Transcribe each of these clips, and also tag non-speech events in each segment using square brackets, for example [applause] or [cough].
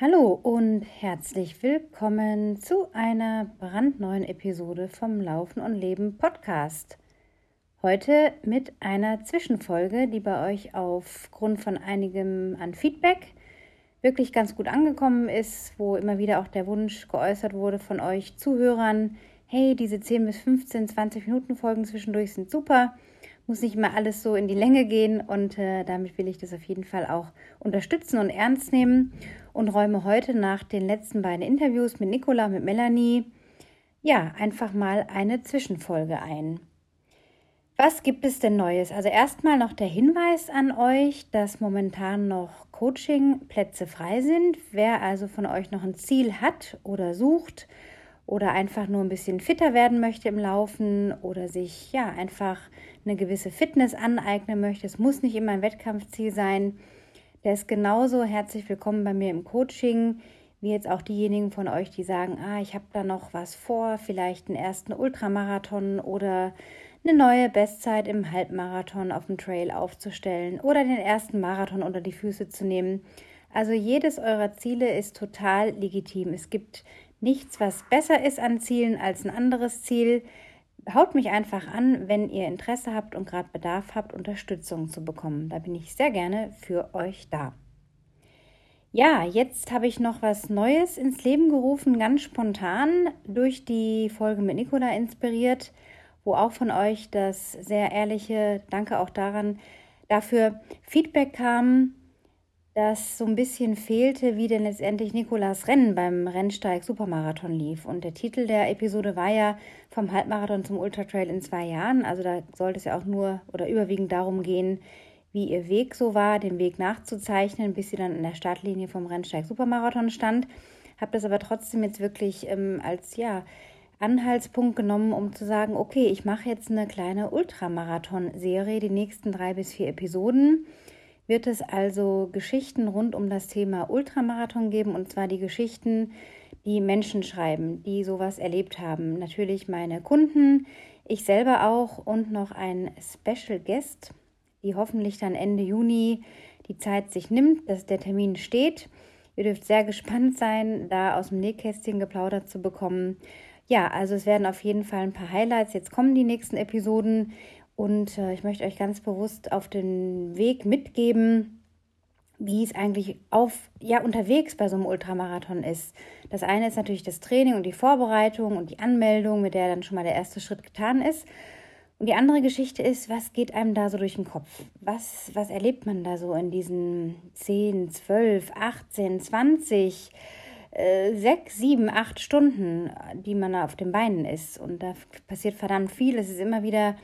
Hallo und herzlich willkommen zu einer brandneuen Episode vom Laufen und Leben Podcast. Heute mit einer Zwischenfolge, die bei euch aufgrund von einigem an Feedback wirklich ganz gut angekommen ist, wo immer wieder auch der Wunsch geäußert wurde von euch Zuhörern, hey, diese 10 bis 15, 20 Minuten Folgen zwischendurch sind super, muss nicht immer alles so in die Länge gehen und äh, damit will ich das auf jeden Fall auch unterstützen und ernst nehmen und räume heute nach den letzten beiden Interviews mit Nicola mit Melanie ja einfach mal eine Zwischenfolge ein. Was gibt es denn Neues? Also erstmal noch der Hinweis an euch, dass momentan noch Coaching-Plätze frei sind. Wer also von euch noch ein Ziel hat oder sucht oder einfach nur ein bisschen fitter werden möchte im Laufen oder sich ja einfach eine gewisse Fitness aneignen möchte, es muss nicht immer ein Wettkampfziel sein, der ist genauso herzlich willkommen bei mir im Coaching, wie jetzt auch diejenigen von euch, die sagen, ah, ich habe da noch was vor, vielleicht einen ersten Ultramarathon oder eine neue Bestzeit im Halbmarathon auf dem Trail aufzustellen oder den ersten Marathon unter die Füße zu nehmen. Also jedes eurer Ziele ist total legitim. Es gibt nichts, was besser ist an Zielen als ein anderes Ziel haut mich einfach an, wenn ihr Interesse habt und gerade Bedarf habt, Unterstützung zu bekommen. Da bin ich sehr gerne für euch da. Ja, jetzt habe ich noch was Neues ins Leben gerufen, ganz spontan durch die Folge mit Nicola inspiriert, wo auch von euch das sehr ehrliche Danke auch daran dafür Feedback kam, dass so ein bisschen fehlte, wie denn letztendlich Nikolas Rennen beim Rennsteig Supermarathon lief. Und der Titel der Episode war ja vom Halbmarathon zum Ultratrail in zwei Jahren. Also da sollte es ja auch nur oder überwiegend darum gehen, wie ihr Weg so war, den Weg nachzuzeichnen, bis sie dann in der Startlinie vom Rennsteig Supermarathon stand. Habe das aber trotzdem jetzt wirklich ähm, als ja Anhaltspunkt genommen, um zu sagen, okay, ich mache jetzt eine kleine Ultramarathon-Serie, die nächsten drei bis vier Episoden wird es also Geschichten rund um das Thema Ultramarathon geben, und zwar die Geschichten, die Menschen schreiben, die sowas erlebt haben. Natürlich meine Kunden, ich selber auch und noch ein Special Guest, die hoffentlich dann Ende Juni die Zeit sich nimmt, dass der Termin steht. Ihr dürft sehr gespannt sein, da aus dem Nähkästchen geplaudert zu bekommen. Ja, also es werden auf jeden Fall ein paar Highlights. Jetzt kommen die nächsten Episoden und äh, ich möchte euch ganz bewusst auf den Weg mitgeben, wie es eigentlich auf, ja, unterwegs bei so einem Ultramarathon ist. Das eine ist natürlich das Training und die Vorbereitung und die Anmeldung, mit der dann schon mal der erste Schritt getan ist. Und die andere Geschichte ist, was geht einem da so durch den Kopf? Was, was erlebt man da so in diesen 10, 12, 18, 20, äh, 6, 7, 8 Stunden, die man da auf den Beinen ist? Und da passiert verdammt viel. Es ist immer wieder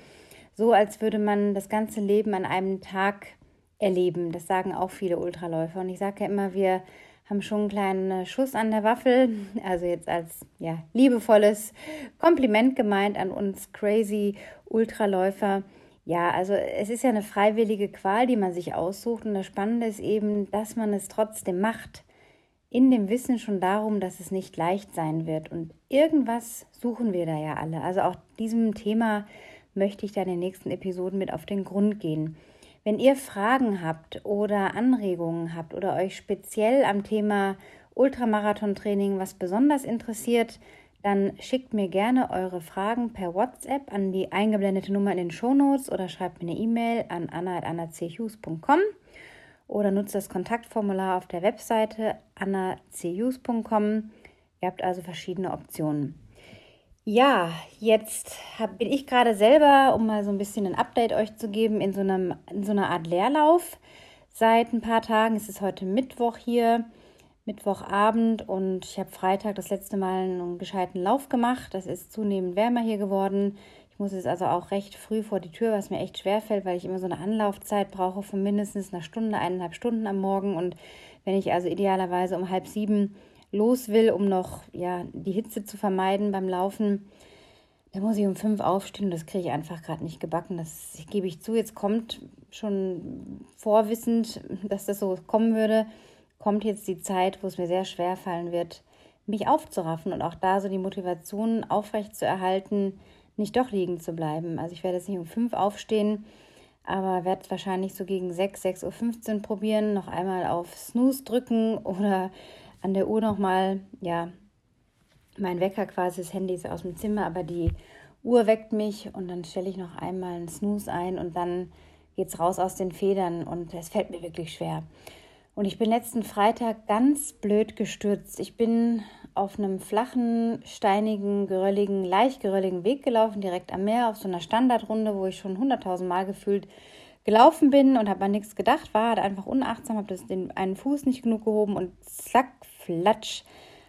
so, als würde man das ganze Leben an einem Tag erleben. Das sagen auch viele Ultraläufer. Und ich sage ja immer, wir haben schon einen kleinen Schuss an der Waffel. Also jetzt als ja, liebevolles Kompliment gemeint an uns crazy Ultraläufer. Ja, also es ist ja eine freiwillige Qual, die man sich aussucht. Und das Spannende ist eben, dass man es trotzdem macht. In dem Wissen schon darum, dass es nicht leicht sein wird. Und irgendwas suchen wir da ja alle. Also auch diesem Thema möchte ich dann in den nächsten Episoden mit auf den Grund gehen. Wenn ihr Fragen habt oder Anregungen habt oder euch speziell am Thema Ultramarathon-Training was besonders interessiert, dann schickt mir gerne eure Fragen per WhatsApp an die eingeblendete Nummer in den Shownotes oder schreibt mir eine E-Mail an anna.annachughes.com oder nutzt das Kontaktformular auf der Webseite annachughes.com. Ihr habt also verschiedene Optionen. Ja, jetzt hab, bin ich gerade selber, um mal so ein bisschen ein Update euch zu geben, in so, einem, in so einer Art Leerlauf. Seit ein paar Tagen ist es heute Mittwoch hier, Mittwochabend und ich habe Freitag das letzte Mal einen gescheiten Lauf gemacht. Das ist zunehmend wärmer hier geworden. Ich muss jetzt also auch recht früh vor die Tür, was mir echt schwer fällt, weil ich immer so eine Anlaufzeit brauche von mindestens einer Stunde, eineinhalb Stunden am Morgen. Und wenn ich also idealerweise um halb sieben los will, um noch ja, die Hitze zu vermeiden beim Laufen, da muss ich um fünf aufstehen. Das kriege ich einfach gerade nicht gebacken. Das gebe ich zu. Jetzt kommt schon vorwissend, dass das so kommen würde, kommt jetzt die Zeit, wo es mir sehr schwer fallen wird, mich aufzuraffen und auch da so die Motivation aufrecht zu erhalten, nicht doch liegen zu bleiben. Also ich werde jetzt nicht um fünf aufstehen, aber werde es wahrscheinlich so gegen 6, 6.15 Uhr probieren, noch einmal auf Snooze drücken oder an der Uhr nochmal, ja, mein Wecker quasi, das Handy ist aus dem Zimmer, aber die Uhr weckt mich und dann stelle ich noch einmal einen Snooze ein und dann geht es raus aus den Federn und es fällt mir wirklich schwer. Und ich bin letzten Freitag ganz blöd gestürzt. Ich bin auf einem flachen, steinigen, gerölligen, leicht gerölligen Weg gelaufen, direkt am Meer, auf so einer Standardrunde, wo ich schon hunderttausend Mal gefühlt gelaufen bin und habe an nichts gedacht, war einfach unachtsam, habe den einen Fuß nicht genug gehoben und zack, flatsch,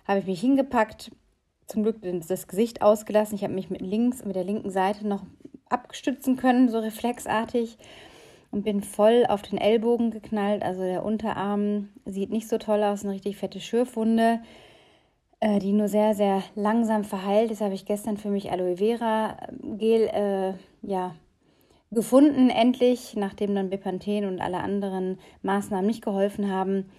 habe ich mich hingepackt. Zum Glück das Gesicht ausgelassen. Ich habe mich mit links, mit der linken Seite noch abstützen können, so reflexartig und bin voll auf den Ellbogen geknallt. Also der Unterarm sieht nicht so toll aus, eine richtig fette Schürfwunde, äh, die nur sehr, sehr langsam verheilt. Das habe ich gestern für mich Aloe Vera Gel äh, ja, gefunden, endlich, nachdem dann Bepanthen und alle anderen Maßnahmen nicht geholfen haben.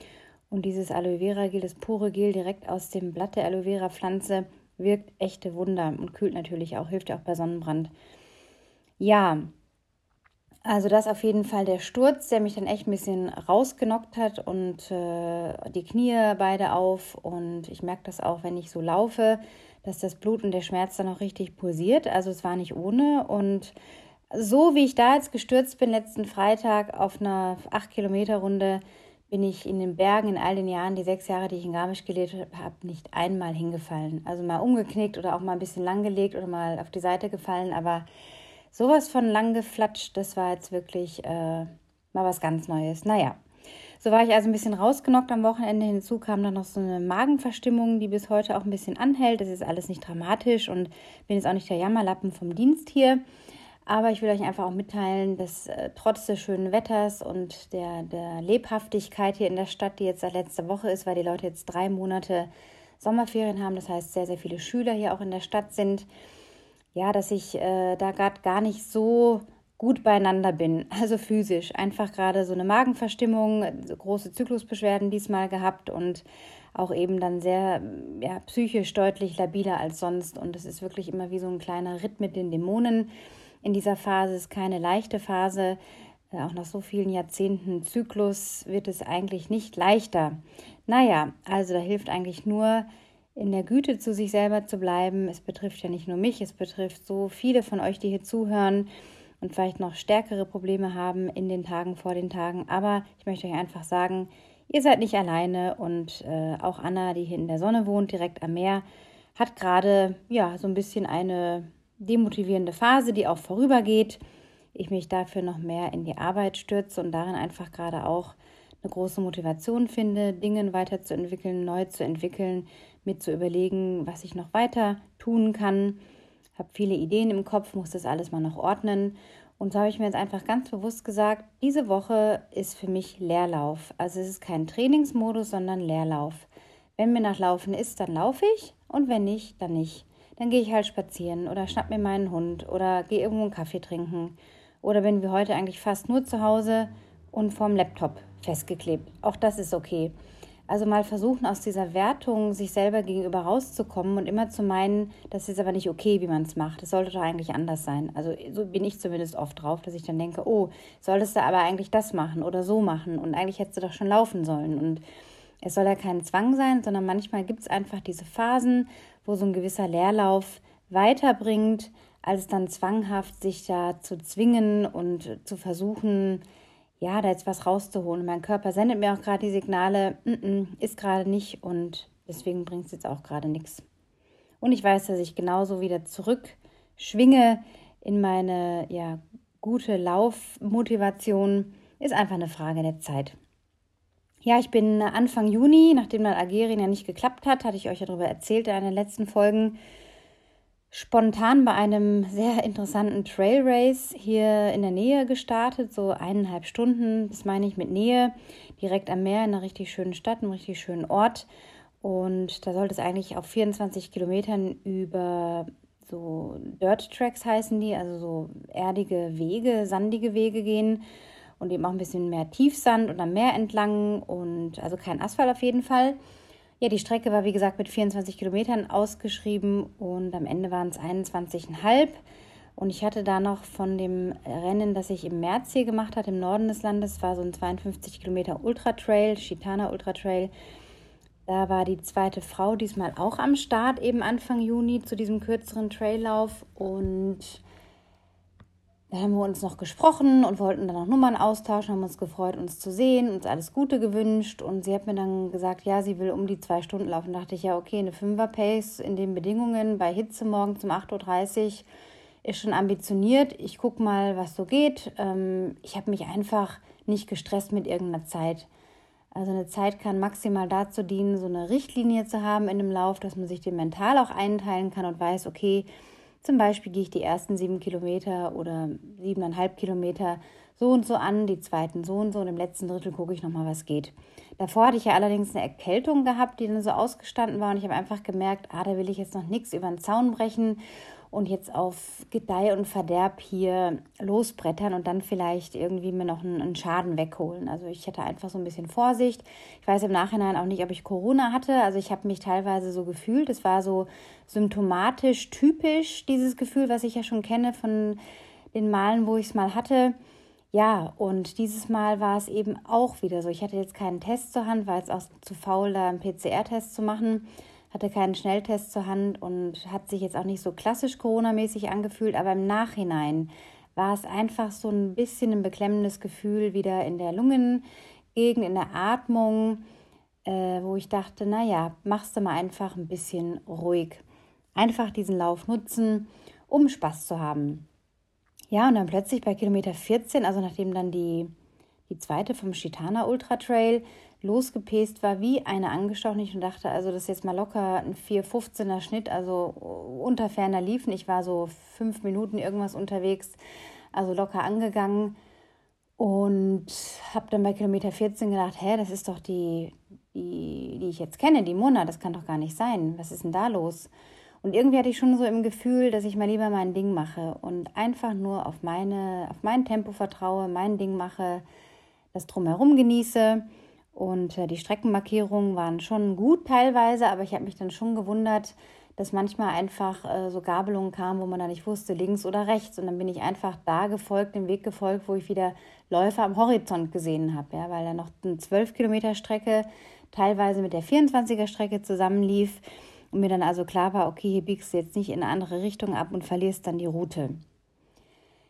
Und dieses Aloe Vera Gel, das pure Gel direkt aus dem Blatt der Aloe Vera Pflanze, wirkt echte Wunder und kühlt natürlich auch, hilft ja auch bei Sonnenbrand. Ja, also das auf jeden Fall der Sturz, der mich dann echt ein bisschen rausgenockt hat und äh, die Knie beide auf. Und ich merke das auch, wenn ich so laufe, dass das Blut und der Schmerz dann auch richtig pulsiert. Also es war nicht ohne. Und so wie ich da jetzt gestürzt bin, letzten Freitag auf einer 8-Kilometer-Runde, bin ich in den Bergen in all den Jahren, die sechs Jahre, die ich in Garmisch gelebt habe, nicht einmal hingefallen. Also mal umgeknickt oder auch mal ein bisschen langgelegt oder mal auf die Seite gefallen, aber sowas von lang geflatscht, das war jetzt wirklich äh, mal was ganz Neues. Naja, so war ich also ein bisschen rausgenockt am Wochenende. Hinzu kam dann noch so eine Magenverstimmung, die bis heute auch ein bisschen anhält. Das ist alles nicht dramatisch und bin jetzt auch nicht der Jammerlappen vom Dienst hier. Aber ich will euch einfach auch mitteilen, dass äh, trotz des schönen Wetters und der, der Lebhaftigkeit hier in der Stadt, die jetzt seit letzter Woche ist, weil die Leute jetzt drei Monate Sommerferien haben, das heißt sehr, sehr viele Schüler hier auch in der Stadt sind, ja, dass ich äh, da gerade gar nicht so gut beieinander bin, [laughs] also physisch. Einfach gerade so eine Magenverstimmung, große Zyklusbeschwerden diesmal gehabt und auch eben dann sehr ja, psychisch deutlich labiler als sonst. Und es ist wirklich immer wie so ein kleiner Ritt mit den Dämonen in dieser Phase. ist keine leichte Phase. Äh, auch nach so vielen Jahrzehnten Zyklus wird es eigentlich nicht leichter. Naja, also da hilft eigentlich nur, in der Güte zu sich selber zu bleiben. Es betrifft ja nicht nur mich, es betrifft so viele von euch, die hier zuhören und vielleicht noch stärkere Probleme haben in den Tagen vor den Tagen. Aber ich möchte euch einfach sagen, ihr seid nicht alleine und äh, auch Anna, die hier in der Sonne wohnt, direkt am Meer, hat gerade ja so ein bisschen eine demotivierende Phase, die auch vorübergeht. Ich mich dafür noch mehr in die Arbeit stürze und darin einfach gerade auch eine große Motivation finde, Dinge weiterzuentwickeln, neu zu entwickeln, mir zu überlegen, was ich noch weiter tun kann. Habe viele Ideen im Kopf, muss das alles mal noch ordnen. Und so habe ich mir jetzt einfach ganz bewusst gesagt, diese Woche ist für mich Leerlauf. Also es ist kein Trainingsmodus, sondern Leerlauf. Wenn mir nach Laufen ist, dann laufe ich und wenn nicht, dann nicht dann gehe ich halt spazieren oder schnapp mir meinen Hund oder gehe irgendwo einen Kaffee trinken. Oder bin wie heute eigentlich fast nur zu Hause und vorm Laptop festgeklebt. Auch das ist okay. Also mal versuchen, aus dieser Wertung sich selber gegenüber rauszukommen und immer zu meinen, das ist aber nicht okay, wie man es macht. Das sollte doch eigentlich anders sein. Also so bin ich zumindest oft drauf, dass ich dann denke, oh, solltest du aber eigentlich das machen oder so machen und eigentlich hättest du doch schon laufen sollen. Und es soll ja kein Zwang sein, sondern manchmal gibt es einfach diese Phasen, wo so ein gewisser Leerlauf weiterbringt, als dann zwanghaft sich da zu zwingen und zu versuchen, ja, da jetzt was rauszuholen. Mein Körper sendet mir auch gerade die Signale, N -n, ist gerade nicht und deswegen bringt es jetzt auch gerade nichts. Und ich weiß, dass ich genauso wieder zurückschwinge in meine ja, gute Laufmotivation. Ist einfach eine Frage der Zeit. Ja, ich bin Anfang Juni, nachdem dann Algerien ja nicht geklappt hat, hatte ich euch ja darüber erzählt in den letzten Folgen, spontan bei einem sehr interessanten Trail Race hier in der Nähe gestartet, so eineinhalb Stunden, das meine ich mit Nähe, direkt am Meer in einer richtig schönen Stadt, einem richtig schönen Ort. Und da sollte es eigentlich auf 24 Kilometern über so Dirt Tracks heißen die, also so erdige Wege, sandige Wege gehen und eben auch ein bisschen mehr Tiefsand und am Meer entlang und also kein Asphalt auf jeden Fall. Ja, die Strecke war wie gesagt mit 24 Kilometern ausgeschrieben und am Ende waren es 21,5. Und ich hatte da noch von dem Rennen, das ich im März hier gemacht hatte, im Norden des Landes, war so ein 52 Kilometer Ultra Trail, Chitana Ultra Trail. Da war die zweite Frau diesmal auch am Start, eben Anfang Juni zu diesem kürzeren Traillauf. Und da haben wir uns noch gesprochen und wollten dann noch Nummern austauschen, haben uns gefreut, uns zu sehen, uns alles Gute gewünscht. Und sie hat mir dann gesagt, ja, sie will um die zwei Stunden laufen. Da dachte ich, ja, okay, eine Fünfer-Pace in den Bedingungen bei Hitze morgens um 8.30 Uhr ist schon ambitioniert. Ich gucke mal, was so geht. Ähm, ich habe mich einfach nicht gestresst mit irgendeiner Zeit. Also eine Zeit kann maximal dazu dienen, so eine Richtlinie zu haben in dem Lauf, dass man sich den mental auch einteilen kann und weiß, okay, zum Beispiel gehe ich die ersten sieben Kilometer oder siebeneinhalb Kilometer so und so an, die zweiten so und so und im letzten Drittel gucke ich nochmal, was geht. Davor hatte ich ja allerdings eine Erkältung gehabt, die dann so ausgestanden war und ich habe einfach gemerkt, ah, da will ich jetzt noch nichts über den Zaun brechen und jetzt auf Gedeih und Verderb hier losbrettern und dann vielleicht irgendwie mir noch einen, Schaden wegholen. Also ich hatte einfach so ein bisschen Vorsicht. Ich weiß im Nachhinein auch nicht, ob ich Corona hatte. Also ich habe mich teilweise so gefühlt. Es war so symptomatisch typisch, dieses Gefühl, was ich ja schon kenne von den Malen, wo ich es mal hatte. Ja, und dieses Mal war es eben auch wieder so. Ich hatte jetzt keinen Test zur Hand, war jetzt auch zu faul, da einen PCR-Test zu machen hatte keinen Schnelltest zur Hand und hat sich jetzt auch nicht so klassisch Corona-mäßig angefühlt, aber im Nachhinein war es einfach so ein bisschen ein beklemmendes Gefühl wieder in der Lungengegend, in der Atmung, äh, wo ich dachte, naja, machst du mal einfach ein bisschen ruhig. Einfach diesen Lauf nutzen, um Spaß zu haben. Ja, und dann plötzlich bei Kilometer 14, also nachdem dann die, die zweite vom Chitana Ultra Trail losgepest war wie eine angestochen. Ich dachte, also das ist jetzt mal locker ein 4,15er Schnitt, also unter ferner liefen. Ich war so fünf Minuten irgendwas unterwegs, also locker angegangen und habe dann bei Kilometer 14 gedacht, hä, das ist doch die, die, die ich jetzt kenne, die Mona, das kann doch gar nicht sein. Was ist denn da los? Und irgendwie hatte ich schon so im Gefühl, dass ich mal lieber mein Ding mache und einfach nur auf, meine, auf mein Tempo vertraue, mein Ding mache, das drumherum genieße und äh, die Streckenmarkierungen waren schon gut teilweise, aber ich habe mich dann schon gewundert, dass manchmal einfach äh, so Gabelungen kamen, wo man da nicht wusste, links oder rechts. Und dann bin ich einfach da gefolgt, dem Weg gefolgt, wo ich wieder Läufer am Horizont gesehen habe, ja, weil da noch eine 12 Kilometer Strecke teilweise mit der 24er Strecke zusammenlief und mir dann also klar war, okay, hier biegst du jetzt nicht in eine andere Richtung ab und verlierst dann die Route.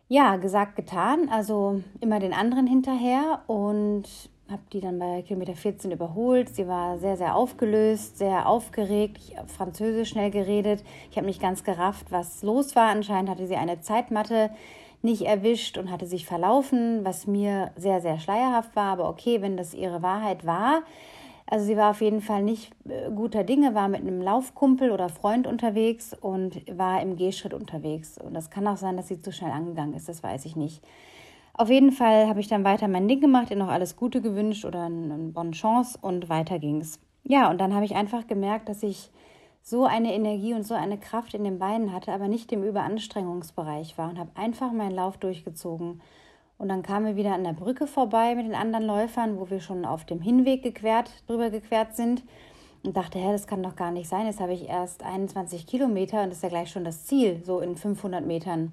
Ja, gesagt, getan, also immer den anderen hinterher und habe die dann bei Kilometer 14 überholt. Sie war sehr, sehr aufgelöst, sehr aufgeregt. Ich habe Französisch schnell geredet. Ich habe mich ganz gerafft, was los war. Anscheinend hatte sie eine Zeitmatte nicht erwischt und hatte sich verlaufen, was mir sehr, sehr schleierhaft war. Aber okay, wenn das ihre Wahrheit war. Also sie war auf jeden Fall nicht äh, guter Dinge, war mit einem Laufkumpel oder Freund unterwegs und war im Gehschritt unterwegs. Und das kann auch sein, dass sie zu schnell angegangen ist, das weiß ich nicht. Auf jeden Fall habe ich dann weiter mein Ding gemacht, ihr noch alles Gute gewünscht oder eine bonne Chance und weiter ging's. Ja, und dann habe ich einfach gemerkt, dass ich so eine Energie und so eine Kraft in den Beinen hatte, aber nicht im Überanstrengungsbereich war und habe einfach meinen Lauf durchgezogen. Und dann kamen wir wieder an der Brücke vorbei mit den anderen Läufern, wo wir schon auf dem Hinweg gequert, drüber gequert sind und dachte, hä, das kann doch gar nicht sein. Jetzt habe ich erst 21 Kilometer und das ist ja gleich schon das Ziel, so in 500 Metern.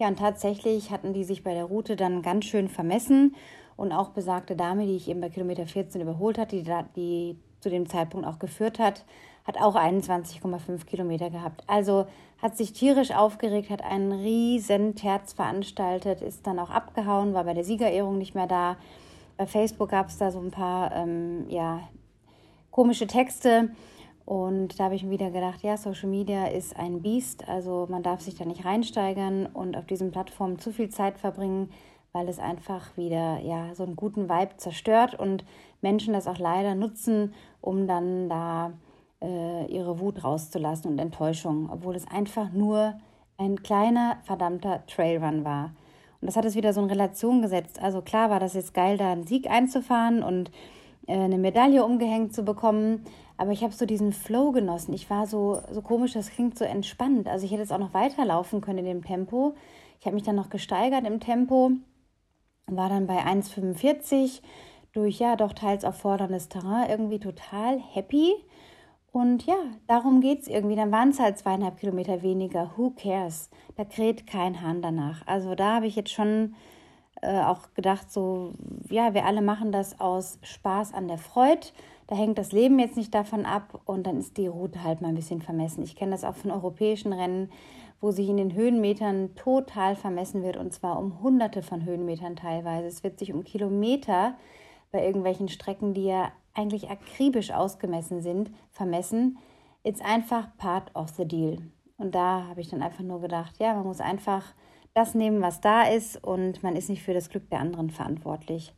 Ja, und tatsächlich hatten die sich bei der Route dann ganz schön vermessen. Und auch besagte Dame, die ich eben bei Kilometer 14 überholt hatte, die, die zu dem Zeitpunkt auch geführt hat, hat auch 21,5 Kilometer gehabt. Also hat sich tierisch aufgeregt, hat einen riesen Terz veranstaltet, ist dann auch abgehauen, war bei der Siegerehrung nicht mehr da. Bei Facebook gab es da so ein paar ähm, ja, komische Texte. Und da habe ich mir wieder gedacht, ja, Social Media ist ein Biest, also man darf sich da nicht reinsteigern und auf diesen Plattformen zu viel Zeit verbringen, weil es einfach wieder ja so einen guten Vibe zerstört und Menschen das auch leider nutzen, um dann da äh, ihre Wut rauszulassen und Enttäuschung, obwohl es einfach nur ein kleiner verdammter Trailrun war. Und das hat es wieder so in Relation gesetzt. Also klar war das jetzt geil, da einen Sieg einzufahren und äh, eine Medaille umgehängt zu bekommen. Aber ich habe so diesen Flow genossen. Ich war so, so komisch, das klingt so entspannt. Also ich hätte jetzt auch noch weiterlaufen können in dem Tempo. Ich habe mich dann noch gesteigert im Tempo, war dann bei 1,45 durch ja doch teils aufforderndes Terrain irgendwie total happy. Und ja, darum geht es irgendwie. Dann waren es halt zweieinhalb Kilometer weniger. Who cares? Da kräht kein Hahn danach. Also da habe ich jetzt schon äh, auch gedacht, so, ja, wir alle machen das aus Spaß an der Freude. Da hängt das Leben jetzt nicht davon ab und dann ist die Route halt mal ein bisschen vermessen. Ich kenne das auch von europäischen Rennen, wo sich in den Höhenmetern total vermessen wird und zwar um hunderte von Höhenmetern teilweise. Es wird sich um Kilometer bei irgendwelchen Strecken, die ja eigentlich akribisch ausgemessen sind, vermessen. It's einfach part of the deal. Und da habe ich dann einfach nur gedacht, ja, man muss einfach das nehmen, was da ist und man ist nicht für das Glück der anderen verantwortlich.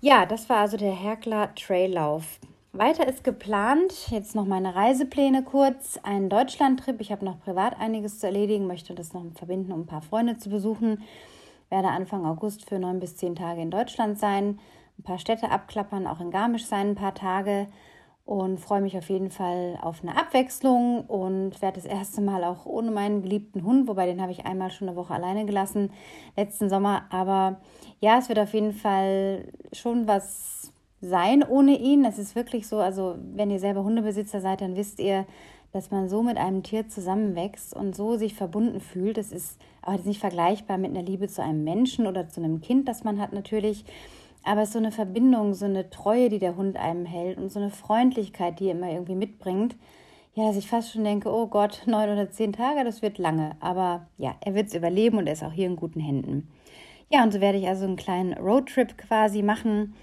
Ja, das war also der Herkler Traillauf. Weiter ist geplant, jetzt noch meine Reisepläne kurz, ein Deutschlandtrip. Ich habe noch privat einiges zu erledigen, möchte das noch verbinden, um ein paar Freunde zu besuchen. Werde Anfang August für neun bis zehn Tage in Deutschland sein, ein paar Städte abklappern, auch in Garmisch sein, ein paar Tage und freue mich auf jeden Fall auf eine Abwechslung und werde das erste Mal auch ohne meinen geliebten Hund, wobei den habe ich einmal schon eine Woche alleine gelassen, letzten Sommer. Aber ja, es wird auf jeden Fall schon was sein ohne ihn. Es ist wirklich so, also wenn ihr selber Hundebesitzer seid, dann wisst ihr, dass man so mit einem Tier zusammenwächst und so sich verbunden fühlt. Das ist aber nicht vergleichbar mit einer Liebe zu einem Menschen oder zu einem Kind, das man hat natürlich. Aber es ist so eine Verbindung, so eine Treue, die der Hund einem hält und so eine Freundlichkeit, die er immer irgendwie mitbringt. Ja, dass ich fast schon denke, oh Gott, [laughs] neun oder zehn Tage, das wird lange. Aber ja, er wird es überleben und er ist auch hier in guten Händen. Ja, und so werde ich also einen kleinen Roadtrip quasi machen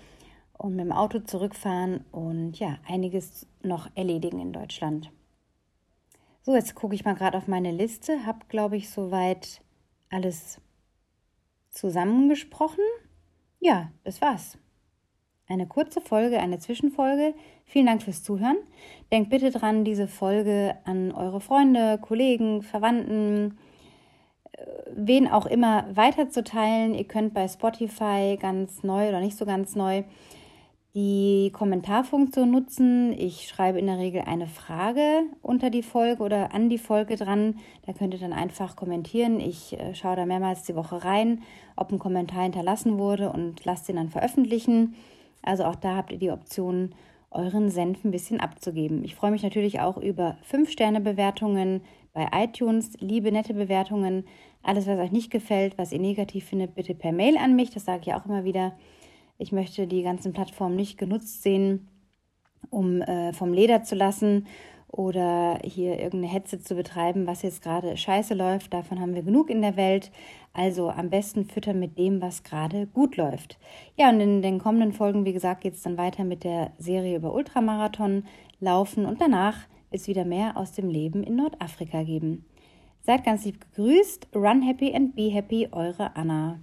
und mit dem Auto zurückfahren und ja, einiges noch erledigen in Deutschland. So, jetzt gucke ich mal gerade auf meine Liste, habe, glaube ich, soweit alles zusammengesprochen. Ja, das war's. Eine kurze Folge, eine Zwischenfolge. Vielen Dank fürs Zuhören. Denkt bitte dran, diese Folge an eure Freunde, Kollegen, Verwandten, äh, wen auch immer weiterzuteilen. Ihr könnt bei Spotify ganz neu oder nicht so ganz neu die Kommentarfunktion nutzen. Ich schreibe in der Regel eine Frage unter die Folge oder an die Folge dran. Da könnt ihr dann einfach kommentieren. Ich äh, schaue da mehrmals die Woche rein, ob ein Kommentar hinterlassen wurde und lasst den dann veröffentlichen. Also auch da habt ihr die Option, euren Senf ein bisschen abzugeben. Ich freue mich natürlich auch über 5-Sterne-Bewertungen bei iTunes, liebe nette Bewertungen. Alles, was euch nicht gefällt, was ihr negativ findet, bitte per Mail an mich. Das sage ich auch immer wieder. Ich möchte die ganzen Plattformen nicht genutzt sehen, um äh, vom Leder zu lassen oder hier irgendeine Hetze zu betreiben, was jetzt gerade scheiße läuft. Davon haben wir genug in der Welt. Also am besten füttern mit dem, was gerade gut läuft. Ja, und in den kommenden Folgen, wie gesagt, geht es dann weiter mit der Serie über Ultramarathon, Laufen und danach es wieder mehr aus dem Leben in Nordafrika geben. Seid ganz lieb gegrüßt. Run happy and be happy, eure Anna.